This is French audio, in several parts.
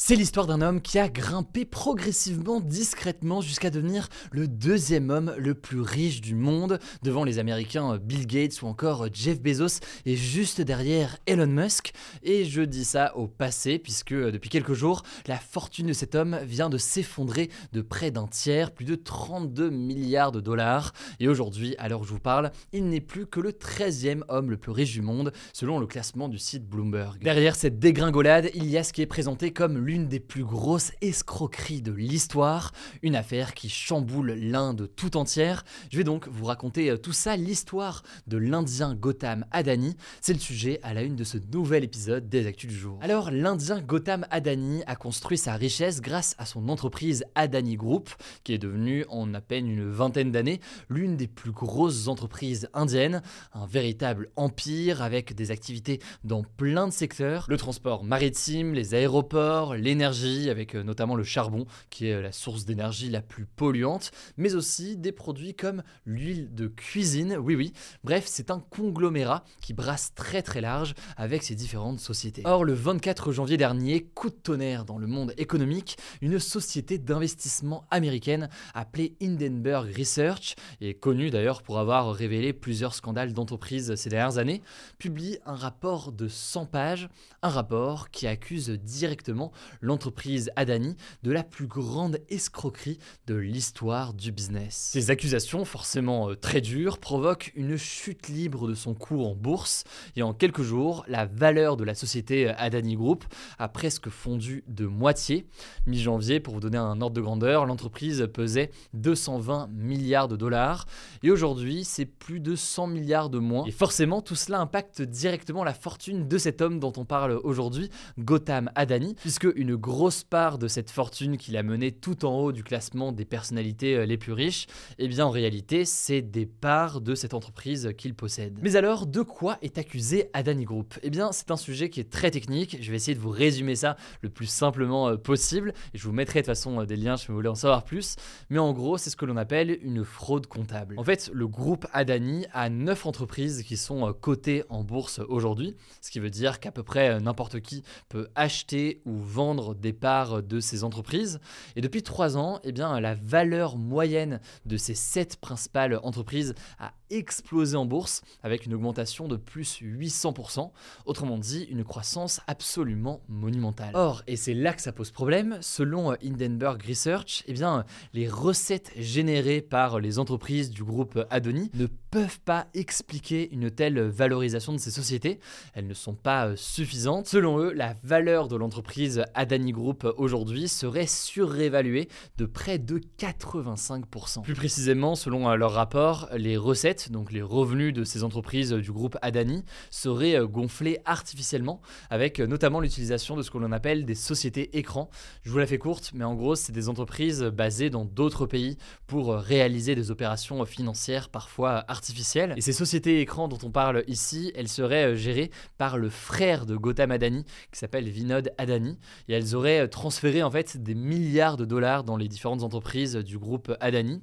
C'est l'histoire d'un homme qui a grimpé progressivement, discrètement, jusqu'à devenir le deuxième homme le plus riche du monde, devant les Américains Bill Gates ou encore Jeff Bezos, et juste derrière Elon Musk. Et je dis ça au passé, puisque depuis quelques jours, la fortune de cet homme vient de s'effondrer de près d'un tiers, plus de 32 milliards de dollars. Et aujourd'hui, à l'heure où je vous parle, il n'est plus que le 13e homme le plus riche du monde, selon le classement du site Bloomberg. Derrière cette dégringolade, il y a ce qui est présenté comme l'une des plus grosses escroqueries de l'histoire, une affaire qui chamboule l'Inde tout entière. Je vais donc vous raconter euh, tout ça, l'histoire de l'Indien Gautam Adani. C'est le sujet à la une de ce nouvel épisode des Actus du jour. Alors, l'Indien Gautam Adani a construit sa richesse grâce à son entreprise Adani Group, qui est devenue en à peine une vingtaine d'années l'une des plus grosses entreprises indiennes, un véritable empire avec des activités dans plein de secteurs, le transport maritime, les aéroports, l'énergie, avec euh, notamment le charbon, qui est euh, la source d'énergie la plus polluante, mais aussi des produits comme l'huile de cuisine, oui oui, bref, c'est un conglomérat qui brasse très très large avec ses différentes sociétés. Or, le 24 janvier dernier, coup de tonnerre dans le monde économique, une société d'investissement américaine appelée Hindenburg Research, et connue d'ailleurs pour avoir révélé plusieurs scandales d'entreprise ces dernières années, publie un rapport de 100 pages, un rapport qui accuse directement l'entreprise Adani de la plus grande escroquerie de l'histoire du business. Ces accusations, forcément euh, très dures, provoquent une chute libre de son cours en bourse et en quelques jours, la valeur de la société euh, Adani Group a presque fondu de moitié. Mi-janvier, pour vous donner un ordre de grandeur, l'entreprise pesait 220 milliards de dollars et aujourd'hui, c'est plus de 100 milliards de moins. Et forcément, tout cela impacte directement la fortune de cet homme dont on parle aujourd'hui, Gautam Adani, puisque une grosse part de cette fortune qu'il a menée tout en haut du classement des personnalités euh, les plus riches, eh bien en réalité, c'est des parts de cette entreprise qu'il possède. Mais alors, de quoi est accusé Adani Group? Eh bien, c'est un sujet qui est très technique. Je vais essayer de vous résumer ça le plus simplement euh, possible. Je vous mettrai de toute façon euh, des liens si vous voulez en savoir plus. Mais en gros, c'est ce que l'on appelle une fraude comptable. En fait, le groupe Adani a 9 entreprises qui sont cotées en bourse aujourd'hui, ce qui veut dire qu'à peu près n'importe qui peut acheter ou vendre vendre des parts de ces entreprises. Et depuis trois ans, eh bien, la valeur moyenne de ces sept principales entreprises a explosé en bourse avec une augmentation de plus 800%, autrement dit une croissance absolument monumentale. Or, et c'est là que ça pose problème, selon Hindenburg Research, eh bien, les recettes générées par les entreprises du groupe Adoni ne peuvent pas expliquer une telle valorisation de ces sociétés. Elles ne sont pas suffisantes. Selon eux, la valeur de l'entreprise Adani Group aujourd'hui serait surévaluée de près de 85%. Plus précisément, selon leur rapport, les recettes donc les revenus de ces entreprises du groupe Adani, seraient euh, gonflés artificiellement, avec euh, notamment l'utilisation de ce que l'on appelle des sociétés écrans. Je vous la fais courte, mais en gros, c'est des entreprises basées dans d'autres pays pour euh, réaliser des opérations financières parfois artificielles. Et ces sociétés écrans dont on parle ici, elles seraient gérées par le frère de Gautam Adani, qui s'appelle Vinod Adani, et elles auraient transféré en fait des milliards de dollars dans les différentes entreprises du groupe Adani.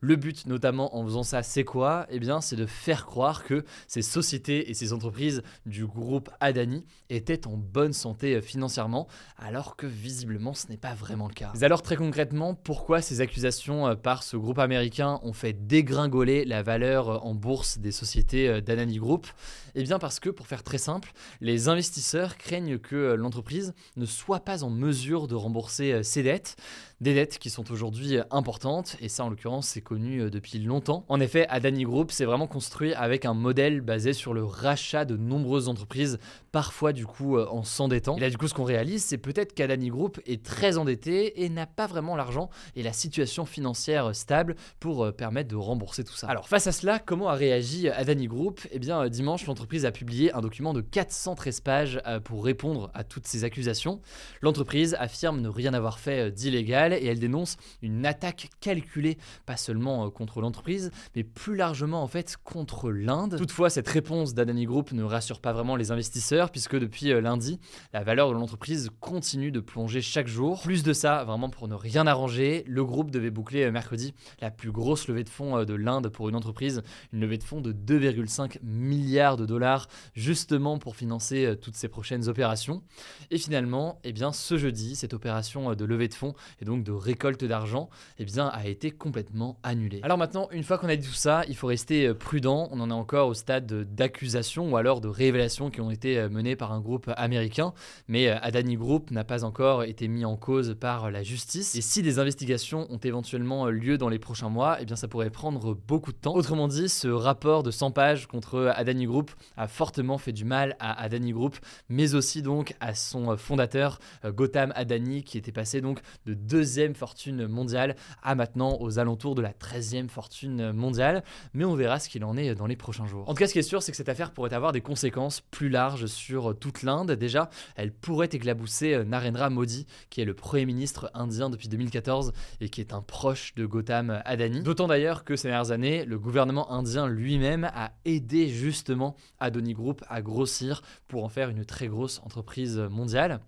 Le but, notamment en faisant ça, c'est quoi? Eh bien, c'est de faire croire que ces sociétés et ces entreprises du groupe Adani étaient en bonne santé euh, financièrement, alors que visiblement ce n'est pas vraiment le cas. Mais alors très concrètement, pourquoi ces accusations euh, par ce groupe américain ont fait dégringoler la valeur euh, en bourse des sociétés d'Adani Group? Eh bien parce que, pour faire très simple, les investisseurs craignent que l'entreprise ne soit pas en mesure de rembourser ses dettes, des dettes qui sont aujourd'hui importantes, et ça en l'occurrence c'est connu depuis longtemps. En effet, Adani Group s'est vraiment construit avec un modèle basé sur le rachat de nombreuses entreprises, parfois du coup en s'endettant. Et là du coup ce qu'on réalise c'est peut-être qu'Adani Group est très endetté et n'a pas vraiment l'argent et la situation financière stable pour permettre de rembourser tout ça. Alors face à cela, comment a réagi Adani Group? Eh bien dimanche l'entreprise a publié un document de 413 pages pour répondre à toutes ces accusations. L'entreprise affirme ne rien avoir fait d'illégal et elle dénonce une attaque calculée, pas seulement euh, contre l'entreprise, mais plus largement en fait contre l'Inde. Toutefois, cette réponse d'Adani Group ne rassure pas vraiment les investisseurs, puisque depuis euh, lundi, la valeur de l'entreprise continue de plonger chaque jour. Plus de ça, vraiment pour ne rien arranger, le groupe devait boucler euh, mercredi la plus grosse levée de fonds de l'Inde pour une entreprise, une levée de fonds de 2,5 milliards de dollars, justement pour financer toutes ses prochaines opérations. Et finalement, eh bien, ce jeudi, cette opération de levée de fonds et donc de récolte d'argent, eh bien, a été complètement annulée. Alors maintenant, une fois qu'on a dit tout ça, il faut rester euh, prudent. On en est encore au stade d'accusation ou alors de révélations qui ont été euh, menées par un groupe américain, mais euh, Adani Group n'a pas encore été mis en cause par la justice. Et si des investigations ont éventuellement lieu dans les prochains mois, eh bien, ça pourrait prendre beaucoup de temps. Autrement dit, ce rapport de 100 pages contre Adani Group a fortement fait du mal à Adani Group, mais aussi donc à son fondateur Gautam Adani, qui était passé donc de deuxième fortune mondiale à maintenant aux alentours de la 13e fortune mondiale, mais on verra ce qu'il en est dans les prochains jours. En tout cas, ce qui est sûr, c'est que cette affaire pourrait avoir des conséquences plus larges sur toute l'Inde. Déjà, elle pourrait éclabousser Narendra Modi, qui est le Premier ministre indien depuis 2014 et qui est un proche de Gautam Adani. D'autant d'ailleurs que ces dernières années, le gouvernement indien lui-même a aidé justement Adani Group à grossir pour en faire une très grosse entreprise mondiale.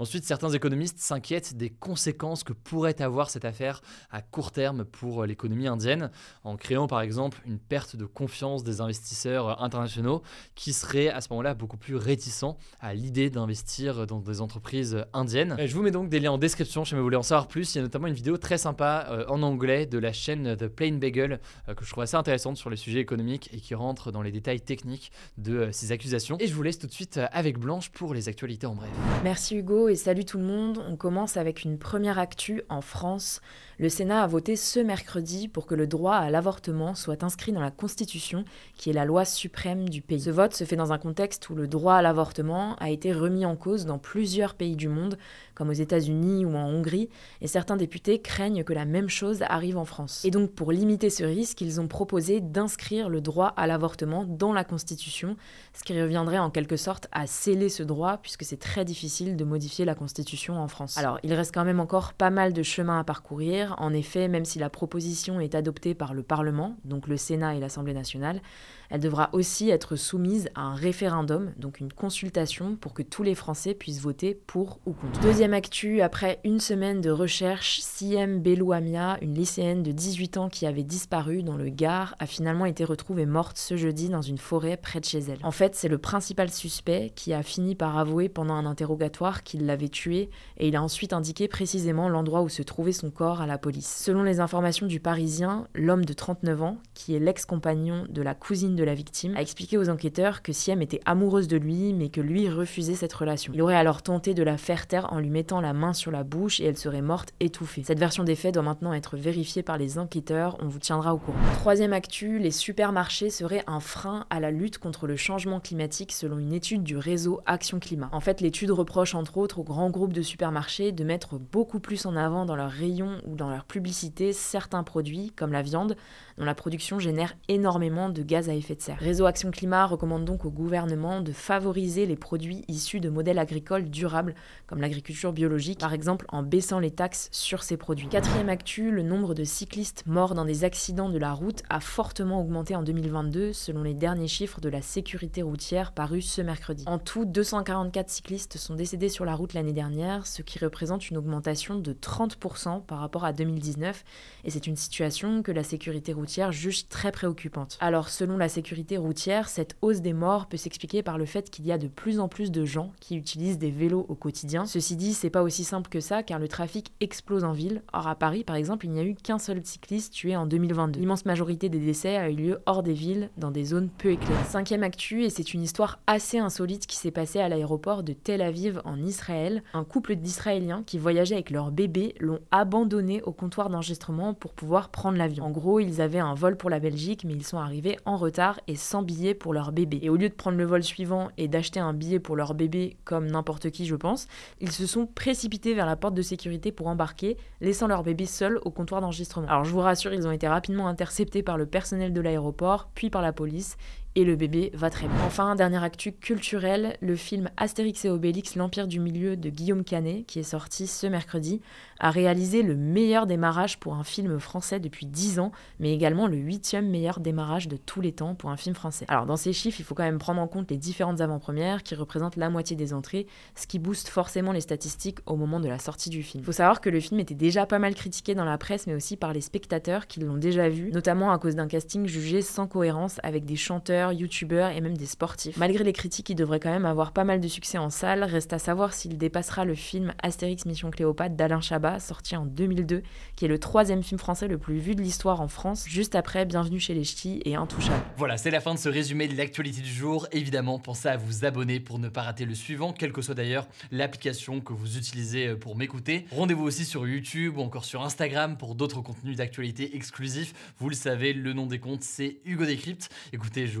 Ensuite, certains économistes s'inquiètent des conséquences que pourrait avoir cette affaire à court terme pour l'économie indienne, en créant par exemple une perte de confiance des investisseurs internationaux qui seraient à ce moment-là beaucoup plus réticents à l'idée d'investir dans des entreprises indiennes. je vous mets donc des liens en description si vous voulez en savoir plus. Il y a notamment une vidéo très sympa euh, en anglais de la chaîne The Plain Bagel euh, que je trouve assez intéressante sur les sujets économiques et qui rentre dans les détails techniques de euh, ces accusations. Et je vous laisse tout de suite avec Blanche pour les actualités en bref. Merci Hugo et salut tout le monde. On commence avec une première actu en France. Le Sénat a voté ce mercredi pour que le droit à l'avortement soit inscrit dans la Constitution, qui est la loi suprême du pays. Ce vote se fait dans un contexte où le droit à l'avortement a été remis en cause dans plusieurs pays du monde, comme aux États-Unis ou en Hongrie, et certains députés craignent que la même chose arrive en France. Et donc pour limiter ce risque, ils ont proposé d'inscrire le droit à l'avortement dans la Constitution, ce qui reviendrait en quelque sorte à sceller ce droit, puisque c'est très difficile de modifier la Constitution en France. Alors il reste quand même encore pas mal de chemin à parcourir, en effet, même si la proposition est adoptée par le Parlement, donc le Sénat et l'Assemblée nationale, elle devra aussi être soumise à un référendum, donc une consultation pour que tous les Français puissent voter pour ou contre. Actu, après une semaine de recherche, Siem Belouamia, une lycéenne de 18 ans qui avait disparu dans le Gard, a finalement été retrouvée morte ce jeudi dans une forêt près de chez elle. En fait, c'est le principal suspect qui a fini par avouer pendant un interrogatoire qu'il l'avait tuée et il a ensuite indiqué précisément l'endroit où se trouvait son corps à la police. Selon les informations du Parisien, l'homme de 39 ans, qui est l'ex-compagnon de la cousine de la victime, a expliqué aux enquêteurs que Siem était amoureuse de lui, mais que lui refusait cette relation. Il aurait alors tenté de la faire taire en lui mettant la main sur la bouche et elle serait morte étouffée. Cette version des faits doit maintenant être vérifiée par les enquêteurs, on vous tiendra au courant. Troisième actu, les supermarchés seraient un frein à la lutte contre le changement climatique selon une étude du réseau Action Climat. En fait, l'étude reproche entre autres aux grands groupes de supermarchés de mettre beaucoup plus en avant dans leurs rayons ou dans leur publicité certains produits, comme la viande, dont la production génère énormément de gaz à effet de serre. Réseau Action Climat recommande donc au gouvernement de favoriser les produits issus de modèles agricoles durables, comme l'agriculture biologique, par exemple en baissant les taxes sur ces produits. Quatrième actu, le nombre de cyclistes morts dans des accidents de la route a fortement augmenté en 2022, selon les derniers chiffres de la sécurité routière parus ce mercredi. En tout, 244 cyclistes sont décédés sur la route l'année dernière, ce qui représente une augmentation de 30% par rapport à 2019, et c'est une situation que la sécurité routière juge très préoccupante. Alors selon la sécurité routière, cette hausse des morts peut s'expliquer par le fait qu'il y a de plus en plus de gens qui utilisent des vélos au quotidien. Ceci dit, c'est pas aussi simple que ça car le trafic explose en ville. Or à Paris par exemple, il n'y a eu qu'un seul cycliste tué en 2022. L'immense majorité des décès a eu lieu hors des villes, dans des zones peu éclairées. Cinquième actu, et c'est une histoire assez insolite qui s'est passée à l'aéroport de Tel Aviv en Israël. Un couple d'Israéliens qui voyageaient avec leur bébé l'ont abandonné au comptoir d'enregistrement pour pouvoir prendre l'avion. En gros, ils avaient un vol pour la Belgique, mais ils sont arrivés en retard et sans billet pour leur bébé. Et au lieu de prendre le vol suivant et d'acheter un billet pour leur bébé comme n'importe qui, je pense, ils se sont précipités vers la porte de sécurité pour embarquer, laissant leur bébé seul au comptoir d'enregistrement. Alors je vous rassure, ils ont été rapidement interceptés par le personnel de l'aéroport, puis par la police, et le bébé va très bien. Enfin, dernière actu culturelle, le film Astérix et Obélix, l'Empire du Milieu de Guillaume Canet, qui est sorti ce mercredi, a réalisé le meilleur démarrage pour un film français depuis 10 ans, mais également le huitième meilleur démarrage de tous les temps pour un film français. Alors dans ces chiffres, il faut quand même prendre en compte les différentes avant-premières qui représentent la moitié des entrées, ce qui booste forcément les statistiques au moment de la sortie du film. Il faut savoir que le film était déjà pas mal critiqué dans la presse, mais aussi par les spectateurs qui l'ont déjà vu, notamment à cause d'un casting jugé sans cohérence avec des chanteurs, youtubeurs et même des sportifs. Malgré les critiques, il devrait quand même avoir pas mal de succès en salle, reste à savoir s'il dépassera le film Astérix Mission Cléopâtre d'Alain Chabat sorti en 2002, qui est le troisième film français le plus vu de l'histoire en France, juste après Bienvenue chez les Ch'tis et Intouchable. Voilà, c'est la fin de ce résumé de l'actualité du jour. Évidemment, pensez à vous abonner pour ne pas rater le suivant, quelle que soit d'ailleurs l'application que vous utilisez euh, pour m'écouter. Rendez-vous aussi sur YouTube ou encore sur Instagram pour d'autres contenus d'actualité exclusifs. Vous le savez, le nom des comptes, c'est Hugo Décrypte. Écoutez, je